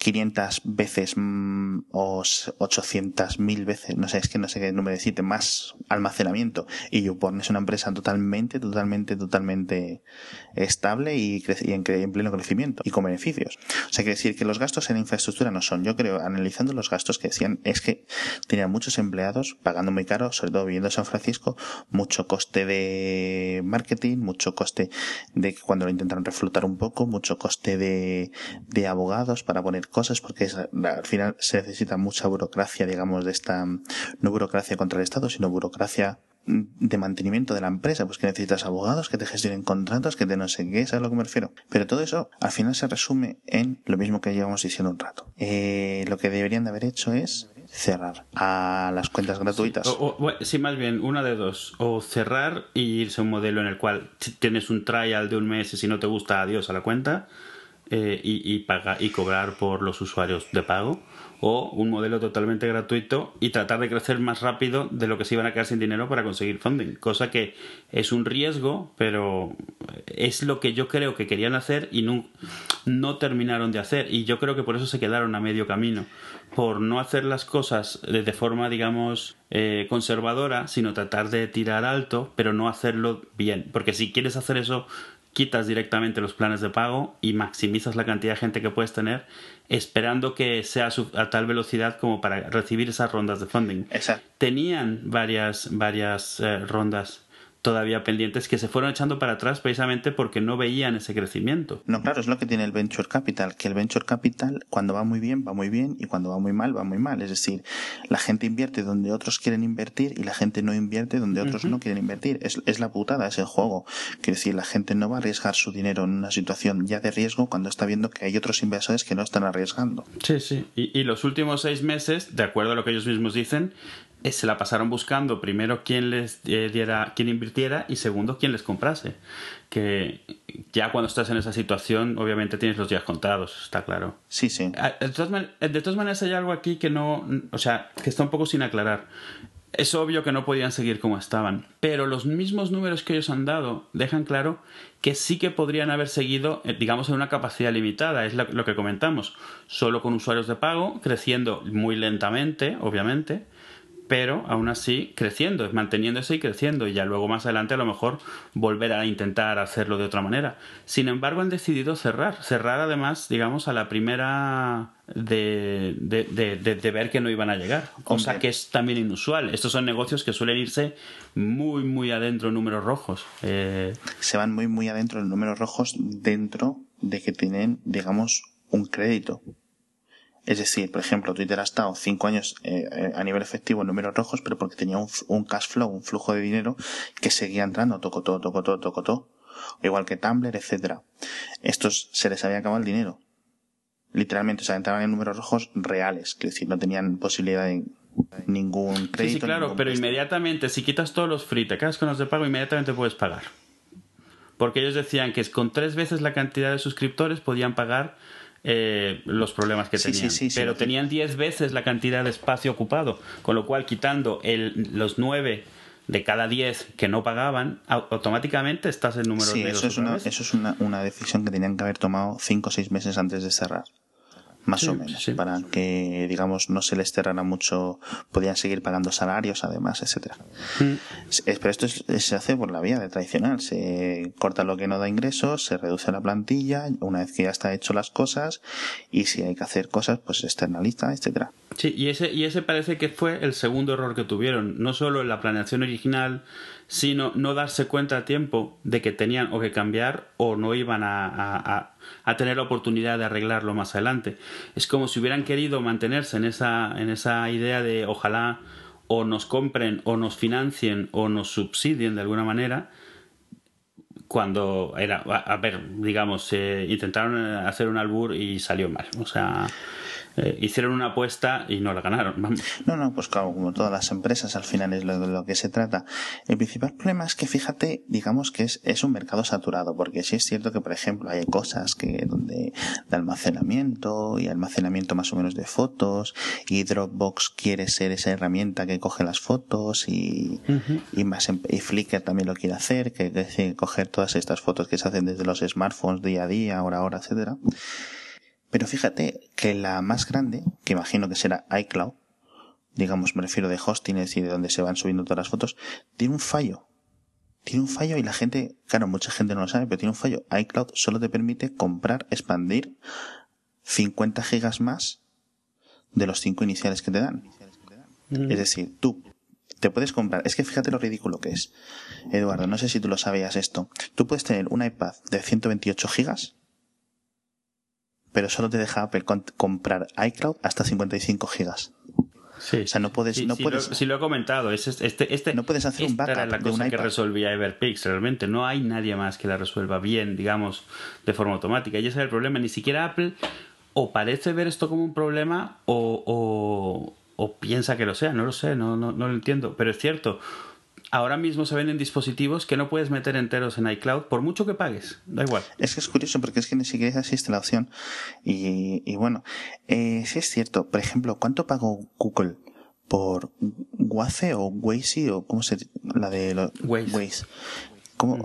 500 veces mm, o 800 mil veces, no sé, es que no sé qué número decirte, más almacenamiento. Y YouPorn es una empresa totalmente, totalmente, totalmente estable y, en, pleno crecimiento y con beneficios. O sea, quiere decir que los gastos en infraestructura no son. Yo creo, analizando los gastos que decían, es que tenían muchos empleados pagando muy caro, sobre todo viviendo en San Francisco, mucho coste de marketing, mucho coste de cuando lo intentaron reflotar un poco, mucho coste de, de abogados para poner cosas porque al final se necesita mucha burocracia, digamos, de esta, no burocracia contra el Estado, sino burocracia de mantenimiento de la empresa, pues que necesitas abogados que te gestionen contratos, que te no sé qué, ¿sabes a lo que me refiero? Pero todo eso al final se resume en lo mismo que llevamos diciendo un rato. Eh, lo que deberían de haber hecho es cerrar a las cuentas gratuitas. Sí, más bien, una de dos. O cerrar y irse a un modelo en el cual tienes un trial de un mes y si no te gusta, adiós a la cuenta eh, y, y, y cobrar por los usuarios de pago o un modelo totalmente gratuito y tratar de crecer más rápido de lo que se iban a quedar sin dinero para conseguir funding, cosa que es un riesgo, pero es lo que yo creo que querían hacer y no, no terminaron de hacer y yo creo que por eso se quedaron a medio camino, por no hacer las cosas de forma, digamos, eh, conservadora, sino tratar de tirar alto, pero no hacerlo bien, porque si quieres hacer eso quitas directamente los planes de pago y maximizas la cantidad de gente que puedes tener esperando que sea a tal velocidad como para recibir esas rondas de funding. Exacto. Tenían varias, varias eh, rondas todavía pendientes que se fueron echando para atrás precisamente porque no veían ese crecimiento. No, claro, es lo que tiene el venture capital, que el venture capital cuando va muy bien va muy bien y cuando va muy mal va muy mal. Es decir, la gente invierte donde otros quieren invertir y la gente no invierte donde otros no quieren invertir. Es, es la putada, es el juego. Quiere decir, la gente no va a arriesgar su dinero en una situación ya de riesgo cuando está viendo que hay otros inversores que no están arriesgando. Sí, sí. Y, y los últimos seis meses, de acuerdo a lo que ellos mismos dicen, se la pasaron buscando primero quién les eh, diera, quién invirtiera y segundo quién les comprase. Que ya cuando estás en esa situación, obviamente tienes los días contados, está claro. Sí, sí. Ah, de todas, maneras hay algo aquí que no, o sea, que está un poco sin aclarar. Es obvio que no podían seguir como estaban, pero los mismos números que ellos han dado dejan claro que sí que podrían haber seguido, eh, digamos, en una capacidad limitada, es lo que comentamos, solo con usuarios de pago, creciendo muy lentamente, obviamente, pero aún así creciendo, manteniéndose y creciendo, y ya luego más adelante a lo mejor volver a intentar hacerlo de otra manera. Sin embargo, han decidido cerrar, cerrar además, digamos, a la primera de, de, ver que no iban a llegar, cosa que es también inusual. Estos son negocios que suelen irse muy, muy adentro en números rojos. Eh, Se van muy, muy adentro en números rojos dentro de que tienen, digamos, un crédito es decir, por ejemplo, Twitter ha estado cinco años eh, eh, a nivel efectivo en números rojos, pero porque tenía un, cash flow, un flujo de dinero que seguía entrando, tocó todo, tocó todo, tocó todo. Igual que Tumblr, etcétera. Estos se les había acabado el dinero. Literalmente, o sea, entraban en números rojos reales, que decir, no tenían posibilidad de ningún crédito. Sí, sí claro, pero inmediatamente, si quitas todos los free, te quedas con los de pago, inmediatamente puedes pagar. Porque ellos decían que con tres veces la cantidad de suscriptores podían pagar eh, los problemas que tenían. pero tenían 10 veces la cantidad de espacio ocupado, con lo cual quitando el, los 9 de cada 10 que no pagaban, automáticamente estás en número de eso es una, Eso es una, una, decisión que tenían que haber tomado 5 o 6 meses antes de cerrar. Más o menos, para que, digamos, no se les cerrara mucho, podían seguir pagando salarios, además, etcétera. Mm. Pero esto se hace por la vía de tradicional, se corta lo que no da ingresos, se reduce la plantilla, una vez que ya está hecho las cosas, y si hay que hacer cosas, pues externaliza, etcétera. Sí, y ese, y ese parece que fue el segundo error que tuvieron, no solo en la planeación original, sino no darse cuenta a tiempo de que tenían o que cambiar o no iban a, a, tener la oportunidad de arreglarlo más adelante. Es como si hubieran querido mantenerse en esa, en esa idea de ojalá o nos compren o nos financien o nos subsidien de alguna manera cuando era, a, ver, digamos, intentaron hacer un albur y salió mal. O sea, eh, hicieron una apuesta y no la ganaron. No, no, pues claro, como todas las empresas, al final es lo de lo que se trata. El principal problema es que fíjate, digamos que es, es un mercado saturado, porque sí es cierto que, por ejemplo, hay cosas que donde de almacenamiento y almacenamiento más o menos de fotos y Dropbox quiere ser esa herramienta que coge las fotos y, y más em, y Flickr también lo quiere hacer, que, que coger todas estas fotos que se hacen desde los smartphones día a día, hora a hora, etcétera. Pero fíjate que la más grande, que imagino que será iCloud, digamos, me refiero de hostings y de donde se van subiendo todas las fotos, tiene un fallo. Tiene un fallo y la gente, claro, mucha gente no lo sabe, pero tiene un fallo. iCloud solo te permite comprar, expandir 50 gigas más de los 5 iniciales que te dan. Mm. Es decir, tú te puedes comprar, es que fíjate lo ridículo que es. Eduardo, no sé si tú lo sabías esto. Tú puedes tener un iPad de 128 gigas pero solo te deja Apple comprar iCloud hasta 55 gigas. Sí, o sea, no puedes. Sí, no puedes lo, lo, he comentado. este, este, no puedes hacer un backup era la cosa que resolvía Everpix. Realmente no hay nadie más que la resuelva bien, digamos, de forma automática. Y ese es el problema. Ni siquiera Apple o parece ver esto como un problema o, o, o piensa que lo sea. No lo sé, no, no, no lo entiendo. Pero es cierto ahora mismo se venden dispositivos que no puedes meter enteros en iCloud por mucho que pagues. Da igual. Es que es curioso porque es que ni siquiera existe la opción. Y, y bueno, eh, sí es cierto. Por ejemplo, ¿cuánto pagó Google por Waze o Waze o cómo se la de Waze? como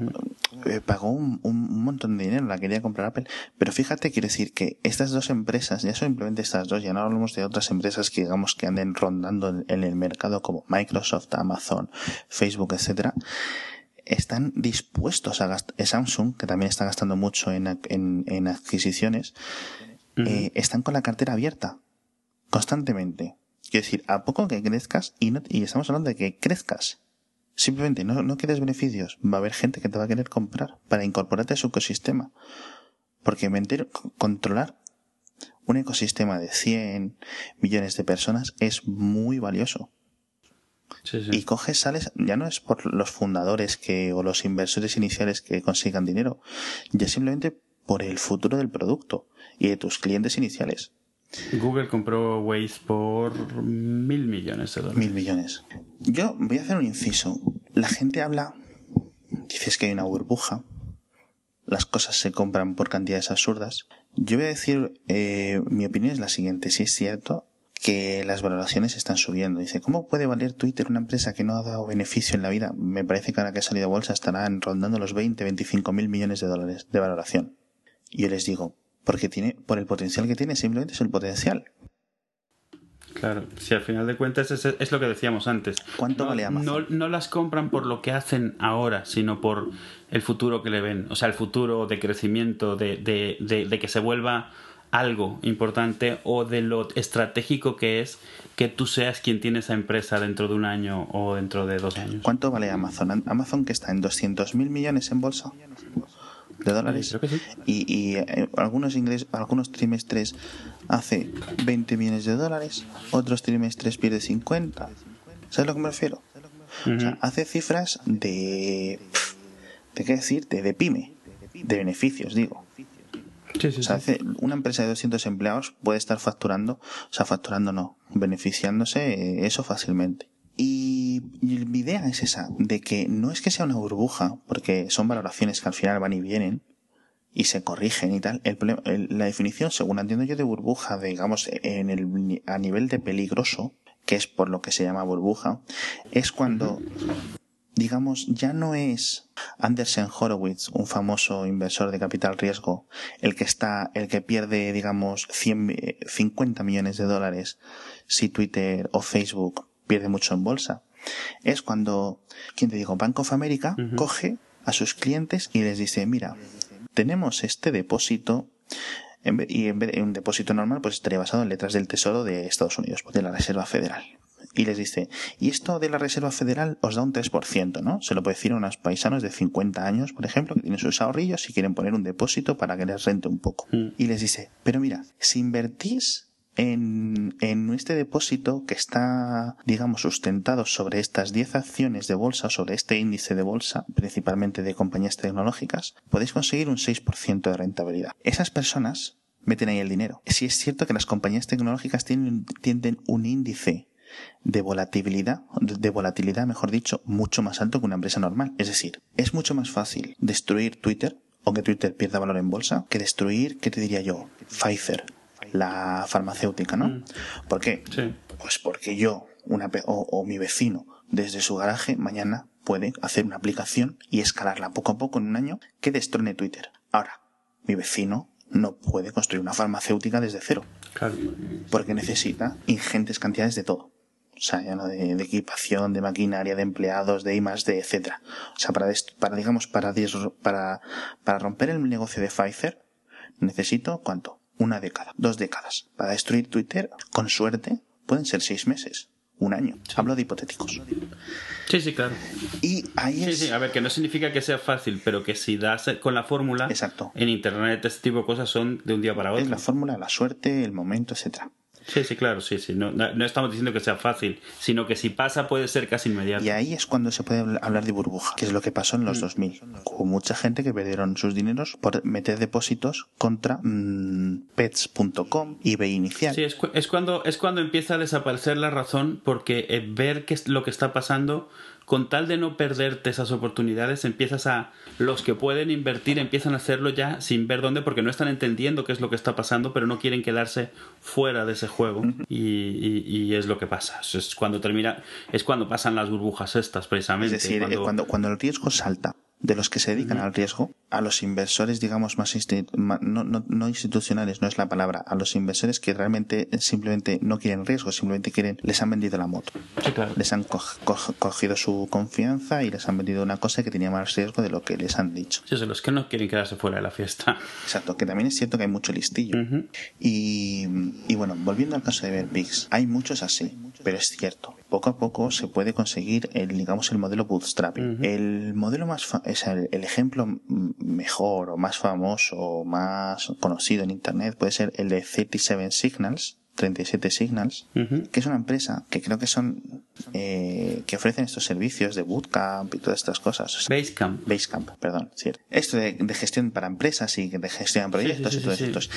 eh, pagó un, un, montón de dinero, la quería comprar Apple. Pero fíjate, quiere decir que estas dos empresas, ya simplemente estas dos, ya no hablamos de otras empresas que digamos que anden rondando en el mercado como Microsoft, Amazon, Facebook, etcétera, están dispuestos a gastar, Samsung, que también está gastando mucho en, en, en adquisiciones, eh, están con la cartera abierta, constantemente. Quiero decir, a poco que crezcas, y, no, y estamos hablando de que crezcas, Simplemente no, no quieres beneficios. Va a haber gente que te va a querer comprar para incorporarte a su ecosistema. Porque mentir, controlar un ecosistema de 100 millones de personas es muy valioso. Y coges, sales, ya no es por los fundadores que, o los inversores iniciales que consigan dinero, ya simplemente por el futuro del producto y de tus clientes iniciales. Google compró Waze por mil millones de dólares. Mil millones. Yo voy a hacer un inciso. La gente habla, dices que hay una burbuja, las cosas se compran por cantidades absurdas. Yo voy a decir, eh, mi opinión es la siguiente, si es cierto que las valoraciones están subiendo. Dice, ¿cómo puede valer Twitter una empresa que no ha dado beneficio en la vida? Me parece que ahora que ha salido a bolsa estarán rondando los 20, 25 mil millones de dólares de valoración. Y yo les digo, porque tiene, por el potencial que tiene, simplemente es el potencial. Claro, si al final de cuentas es, lo que decíamos antes. ¿Cuánto vale Amazon? No, las compran por lo que hacen ahora, sino por el futuro que le ven. O sea, el futuro de crecimiento, de, de, de, que se vuelva algo importante o de lo estratégico que es que tú seas quien tiene esa empresa dentro de un año o dentro de dos años. ¿Cuánto vale Amazon? Amazon que está en 200 mil millones en bolsa de dólares. Y, y eh, algunos, ingresos, algunos trimestres hace 20 millones de dólares, otros trimestres pierde 50. ¿Sabes a lo que me refiero? o sea, hace cifras de... ¿De qué decirte? De pyme. De beneficios, digo. o sea, hace, una empresa de 200 empleados puede estar facturando, o sea, facturando no, beneficiándose eh, eso fácilmente. Y, mi idea es esa, de que no es que sea una burbuja, porque son valoraciones que al final van y vienen y se corrigen y tal. El, la definición, según entiendo yo, de burbuja, digamos, en el, a nivel de peligroso, que es por lo que se llama burbuja, es cuando digamos, ya no es Andersen Horowitz, un famoso inversor de capital riesgo, el que está, el que pierde, digamos, 100, 50 millones de dólares si Twitter o Facebook pierde mucho en bolsa. Es cuando, ¿quién te digo? Bank of America coge a sus clientes y les dice, mira, tenemos este depósito y en vez de un depósito normal, pues estaría basado en letras del Tesoro de Estados Unidos, de la Reserva Federal. Y les dice, y esto de la Reserva Federal os da un 3%, ¿no? Se lo puede decir a unos paisanos de 50 años, por ejemplo, que tienen sus ahorrillos y quieren poner un depósito para que les rente un poco. Mm. Y les dice, pero mira, si invertís en, en, este depósito que está, digamos, sustentado sobre estas 10 acciones de bolsa, sobre este índice de bolsa, principalmente de compañías tecnológicas, podéis conseguir un 6% de rentabilidad. Esas personas meten ahí el dinero. Si es cierto que las compañías tecnológicas tienen, tienen un índice de volatilidad, de volatilidad, mejor dicho, mucho más alto que una empresa normal. Es decir, es mucho más fácil destruir Twitter o que Twitter pierda valor en bolsa que destruir, ¿qué te diría yo? Pfizer la farmacéutica, ¿no? Mm. ¿Por qué? Pues porque yo, una, o, mi vecino, desde su garaje, mañana puede hacer una aplicación y escalarla poco a poco en un año que destrone Twitter. Ahora, mi vecino no puede construir una farmacéutica desde cero. Porque necesita ingentes cantidades de todo. O sea, ya no de, equipación, de maquinaria, de empleados, de I de etcétera. O sea, para, para digamos, para, para, para romper el negocio de Pfizer, necesito ¿cuánto? Una década, dos décadas. Para destruir Twitter, con suerte, pueden ser seis meses, un año. Hablo de hipotéticos. Sí, sí, claro. Y ahí es... Sí, sí, a ver, que no significa que sea fácil, pero que si das con la fórmula... Exacto. En Internet este tipo de cosas son de un día para otro. Es la fórmula, la suerte, el momento, etcétera. Sí, sí, claro, sí, sí. No, no, estamos diciendo que sea fácil, sino que si pasa puede ser casi inmediato. Y ahí es cuando se puede hablar de burbuja, que es lo que pasó en los 2000. Mm. Hubo mucha gente que perdieron sus dineros por meter depósitos contra mm, pets.com, eBay inicial. Sí, es, es, cuando, es cuando empieza a desaparecer la razón porque eh, ver qué es lo que está pasando con tal de no perderte esas oportunidades, empiezas a. Los que pueden invertir empiezan a hacerlo ya sin ver dónde, porque no están entendiendo qué es lo que está pasando, pero no quieren quedarse fuera de ese juego. y, es lo que pasa. Es cuando termina. Es cuando pasan las burbujas estas, precisamente. Es decir, cuando, cuando el riesgo salta de los que se dedican al riesgo, a los inversores, digamos, más no, no, institucionales, no es la palabra, a los inversores que realmente simplemente no quieren riesgo, simplemente quieren, les han vendido la moto. Les han cogido su confianza y les han vendido una cosa que tenía más riesgo de lo que les han dicho. Sí, son los que no quieren quedarse fuera de la fiesta. Exacto, que también es cierto que hay mucho listillo. y, y bueno, volviendo al caso de Verpix, hay muchos así, pero es cierto poco a poco se puede conseguir el, digamos, el modelo bootstrapping. El modelo más, es el, ejemplo mejor o más famoso o más conocido en internet puede ser el de 37 Signals, 37 Signals, que es una empresa que creo que son eh, que ofrecen estos servicios de bootcamp y todas estas cosas. Basecamp. Basecamp, perdón, cierto. Esto de, gestión para empresas y de gestión de proyectos y todos estos.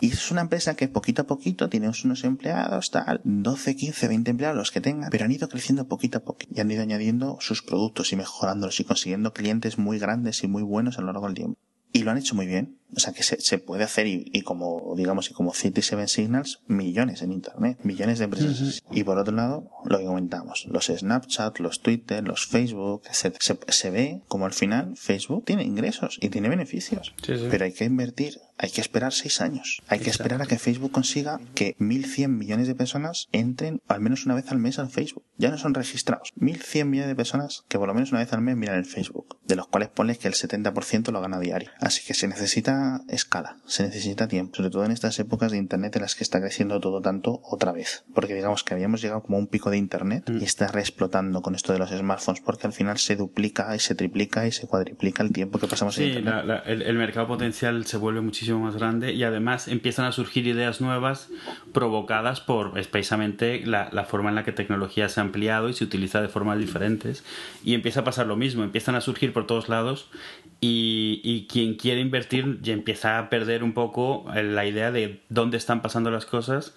Y es una empresa que poquito a poquito tiene unos empleados, tal, 12, 15, 20 empleados los que tenga, pero han ido creciendo poquito a poco y han ido añadiendo sus productos y mejorándolos y consiguiendo clientes muy grandes y muy buenos a lo largo del tiempo. Y lo han hecho muy bien. O sea que se, se puede hacer y, como, digamos, y como City Seven Signals, millones en Internet, millones de empresas. Y por otro lado, lo que comentamos, los Snapchat, los Twitter, los Facebook, Se, se, ve como al final Facebook tiene ingresos y tiene beneficios. Pero hay que invertir, hay que esperar seis años. Hay que esperar a que Facebook consiga que 1.100 millones de personas entren al menos una vez al mes al Facebook. Ya no son registrados. 1.100 millones de personas que por lo menos una vez al mes miran el Facebook, de los cuales pones que el 70% lo gana diario. Así que se necesita escala, se necesita tiempo, sobre todo en estas épocas de Internet en las que está creciendo todo tanto otra vez. Porque digamos que habíamos llegado como a un pico de Internet mm. y está reexplotando con esto de los smartphones porque al final se duplica y se triplica y se cuadriplica el tiempo que pasamos en Internet. el, mercado potencial se vuelve muchísimo más grande y además empiezan a surgir ideas nuevas provocadas por precisamente la, la forma en la que tecnología se ha ampliado y se utiliza de formas diferentes y empieza a pasar lo mismo, empiezan a surgir por todos lados y, y, quien quiere invertir ya empieza a perder un poco la idea de dónde están pasando las cosas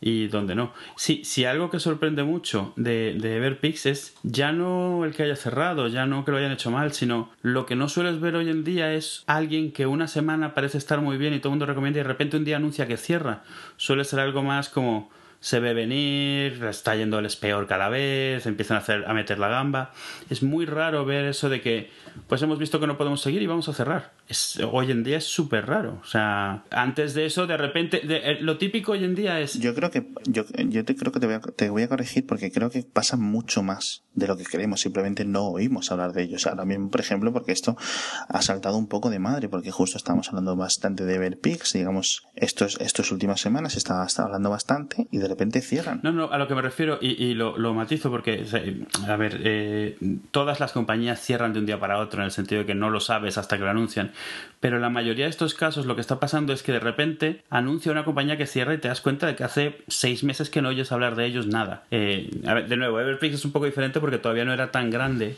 y dónde no. Sí, si algo que sorprende mucho de, de Everpix es ya no el que haya cerrado, ya no que lo hayan hecho mal, sino lo que no sueles ver hoy en día es alguien que una semana parece estar muy bien y todo el mundo recomienda y de repente un día anuncia que cierra. Suele ser algo más como se ve venir, está yéndoles peor cada vez, empiezan a, hacer, a meter la gamba. Es muy raro ver eso de que, pues hemos visto que no podemos seguir y vamos a cerrar. Es, hoy en día es súper raro. O sea, antes de eso, de repente, eh, lo típico hoy en día es... Yo creo que, yo, yo te creo que te voy, a, te voy a corregir porque creo que pasa mucho más de lo que queremos. Simplemente no oímos hablar de ellos. Ahora mismo, por ejemplo, porque esto ha saltado un poco de madre, porque justo estamos hablando bastante de Everpix, digamos, estos, estas últimas semanas se está, hablando bastante y de repente cierran. No, no, a lo que me refiero, y, lo, matizo porque, a ver, eh, todas las compañías cierran de un día para otro en el sentido de que no lo sabes hasta que lo anuncian, pero la mayoría de estos casos lo que está pasando es que de repente anuncia una compañía que cierra y te das cuenta de que hace seis meses que no oyes hablar de ellos nada. Eh, a ver, de nuevo, Everpix es un poco diferente porque todavía no era tan grande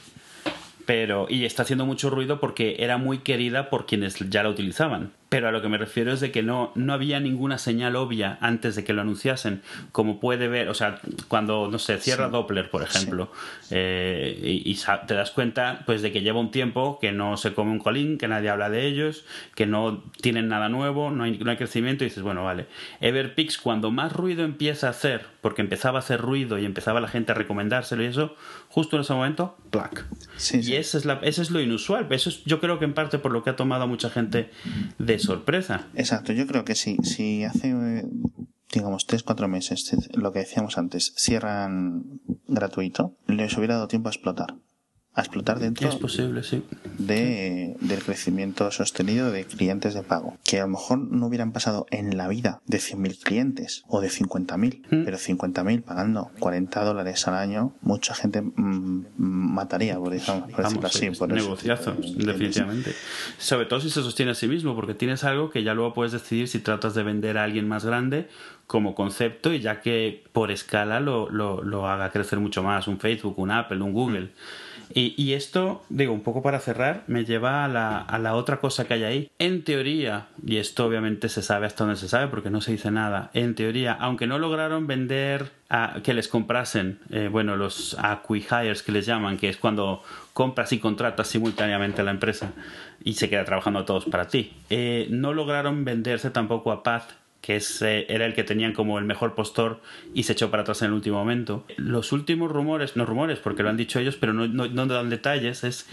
pero y está haciendo mucho ruido porque era muy querida por quienes ya la utilizaban pero a lo que me refiero es de que no, no había ninguna señal obvia antes de que lo anunciasen, como puede ver, o sea, cuando, no sé, cierra Doppler, por ejemplo, eh, y, te das cuenta pues de que lleva un tiempo que no se come un colín, que nadie habla de ellos, que no tienen nada nuevo, no hay, no hay crecimiento, y dices, bueno, vale. Everpix, cuando más ruido empieza a hacer, porque empezaba a hacer ruido y empezaba la gente a recomendárselo y eso, justo en ese momento, plac. y Eso, es la, es lo inusual, eso es, yo creo que en parte por lo que ha tomado a mucha gente de sorpresa. Exacto, yo creo que sí. Si hace, digamos, tres, cuatro meses, lo que decíamos antes, cierran gratuito, les hubiera dado tiempo a explotar a explotar dentro es posible, sí. de, del crecimiento sostenido de clientes de pago. Que a lo mejor no hubieran pasado en la vida de 100.000 clientes o de 50.000, mm. pero 50.000 pagando 40 dólares al año, mucha gente mm, mataría, por, decirlo así. Por negociazo, definitivamente. Sobre todo si se sostiene a sí mismo, porque tienes algo que ya luego puedes decidir si tratas de vender a alguien más grande como concepto y ya que por escala lo, lo, lo haga crecer mucho más un Facebook, un Apple, un Google. Y, esto, digo, un poco para cerrar, me lleva a la, a la otra cosa que hay ahí. En teoría, y esto obviamente se sabe hasta donde se sabe porque no se dice nada, en teoría, aunque no lograron vender a, que les comprasen, eh, bueno, los acquihires que les llaman, que es cuando compras y contratas simultáneamente a la empresa y se queda trabajando todos para ti, eh, no lograron venderse tampoco a Path que ese era el que tenían como el mejor postor y se echó para atrás en el último momento. Los últimos rumores, no rumores porque lo han dicho ellos, pero no, no, dan detalles, es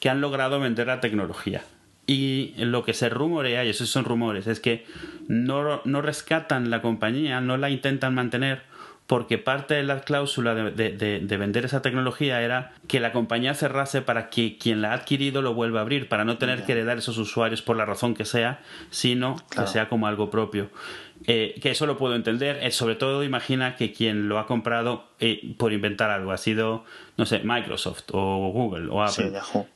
que han logrado vender la tecnología. Y lo que se rumorea, y esos son rumores, es que no, no rescatan la compañía, no la intentan mantener porque parte de la cláusula de, vender esa tecnología era que la compañía cerrase para que quien la ha adquirido lo vuelva a abrir, para no tener que heredar esos usuarios por la razón que sea, sino que sea como algo propio. Eh, que eso lo puedo entender. Eh, sobre todo, imagina que quien lo ha comprado eh, por inventar algo ha sido, no sé, Microsoft o Google o Apple.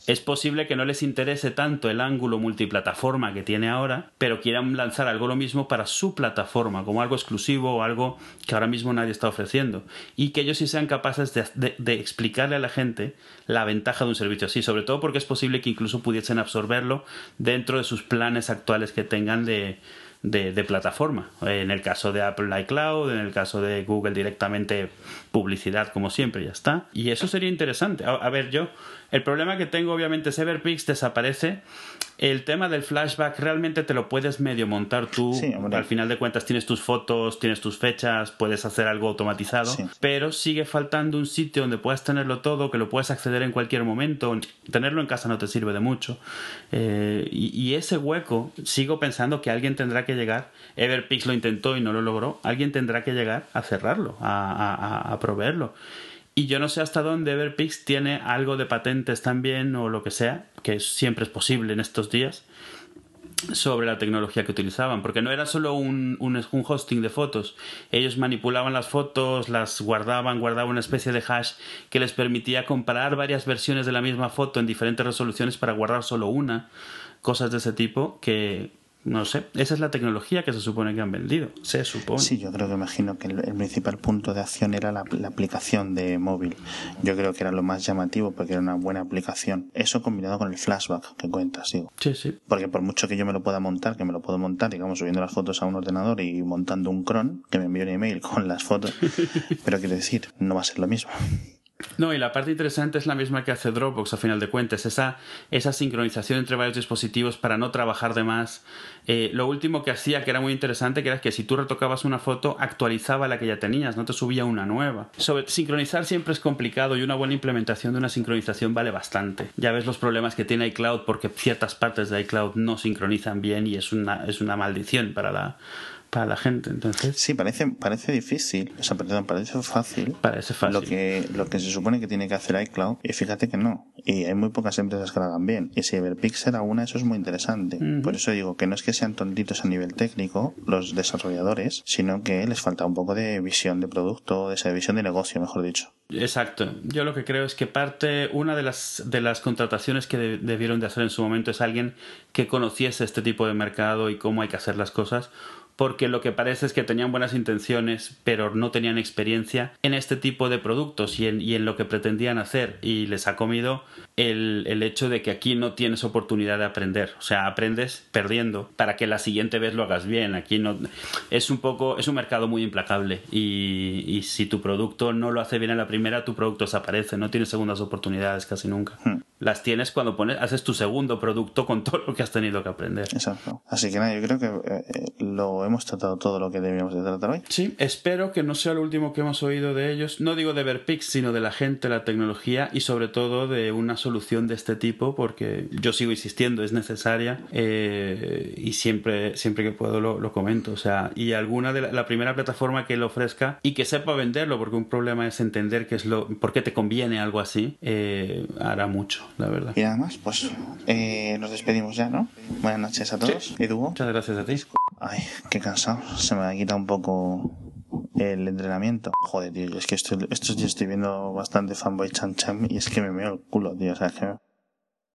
es posible que no les interese tanto el ángulo multiplataforma que tiene ahora, pero quieran lanzar algo lo mismo para su plataforma, como algo exclusivo o algo que ahora mismo nadie está ofreciendo. Y que ellos sí sean capaces de, de explicarle a la gente la ventaja de un servicio así, sobre todo porque es posible que incluso pudiesen absorberlo dentro de sus planes actuales que tengan de de, plataforma. En el caso de Apple iCloud, en el caso de Google directamente publicidad como siempre, ya está. Y eso sería interesante. a ver, yo el problema que tengo, obviamente, es Everpix desaparece. El tema del flashback realmente te lo puedes medio montar tú. Al final de cuentas tienes tus fotos, tienes tus fechas, puedes hacer algo automatizado. Pero sigue faltando un sitio donde puedas tenerlo todo, que lo puedas acceder en cualquier momento. Tenerlo en casa no te sirve de mucho. Eh, y, ese hueco, sigo pensando que alguien tendrá que llegar. Everpix lo intentó y no lo logró. Alguien tendrá que llegar a cerrarlo, a, a proveerlo. Y yo no sé hasta dónde Everpix tiene algo de patentes también o lo que sea, que siempre es posible en estos días, sobre la tecnología que utilizaban, porque no era solo un, un, hosting de fotos, ellos manipulaban las fotos, las guardaban, guardaban una especie de hash que les permitía comparar varias versiones de la misma foto en diferentes resoluciones para guardar solo una, cosas de ese tipo que no sé, esa es la tecnología que se supone que han vendido, se supone. Sí, yo creo que imagino que el, principal punto de acción era la, aplicación de móvil. Yo creo que era lo más llamativo porque era una buena aplicación. Eso combinado con el flashback que cuentas, digo. Sí, sí. Porque por mucho que yo me lo pueda montar, que me lo puedo montar, digamos, subiendo las fotos a un ordenador y montando un cron, que me envíe un email con las fotos, pero quiero decir, no va a ser lo mismo. No, y la parte interesante es la misma que hace Dropbox a final de cuentas, esa, esa sincronización entre varios dispositivos para no trabajar de más. Eh, lo último que hacía, que era muy interesante, que era que si tú retocabas una foto, actualizaba la que ya tenías, no te subía una nueva. Sobre, sincronizar siempre es complicado y una buena implementación de una sincronización vale bastante. Ya ves los problemas que tiene iCloud porque ciertas partes de iCloud no sincronizan bien y es una, es una maldición para la para la gente. Entonces, Sí, parece, parece difícil, o sea, perdón, parece fácil. parece fácil. Lo que, lo que se supone que tiene que hacer iCloud, y fíjate que no. Y hay muy pocas empresas que lo hagan bien. Y si Everpix era una, eso es muy interesante. Por eso digo que no es que sean tontitos a nivel técnico los desarrolladores, sino que les falta un poco de visión de producto, de esa visión de negocio, mejor dicho. Exacto. Yo lo que creo es que parte, una de las, de las contrataciones que de- debieron de hacer en su momento es alguien que conociese este tipo de mercado y cómo hay que hacer las cosas. Porque lo que parece es que tenían buenas intenciones, pero no tenían experiencia en este tipo de productos y en, lo que pretendían hacer. Y les ha comido el, el hecho de que aquí no tienes oportunidad de aprender. O sea, aprendes perdiendo para que la siguiente vez lo hagas bien. Aquí no. Es un poco. Es un mercado muy implacable. Y, y si tu producto no lo hace bien en la primera, tu producto desaparece. No tienes segundas oportunidades casi nunca. Las tienes cuando pones, haces tu segundo producto con todo lo que has tenido que aprender. Exacto. Así que nada, yo creo que eh, eh, lo hemos tratado todo lo que debíamos de tratar hoy. Sí, espero que no sea lo último que hemos oído de ellos. No digo de Verpix, sino de la gente, la tecnología y sobre todo de una solución de este tipo, porque yo sigo insistiendo, es necesaria eh, y siempre, siempre que puedo lo, lo comento. O sea, y alguna de la, la primera plataforma que lo ofrezca y que sepa venderlo, porque un problema es entender qué es lo, por qué te conviene algo así, eh, hará mucho, la verdad. Y nada más, pues eh, nos despedimos ya, ¿no? Buenas noches a todos. ¿Y tú? Muchas gracias a ti. Ay, qué cansado. Se me ha quitado un poco el entrenamiento. Joder, tío, es que estoy, estos días estoy viendo bastante fanboy Chan Chan y es que me meo el culo, tío. O sea, que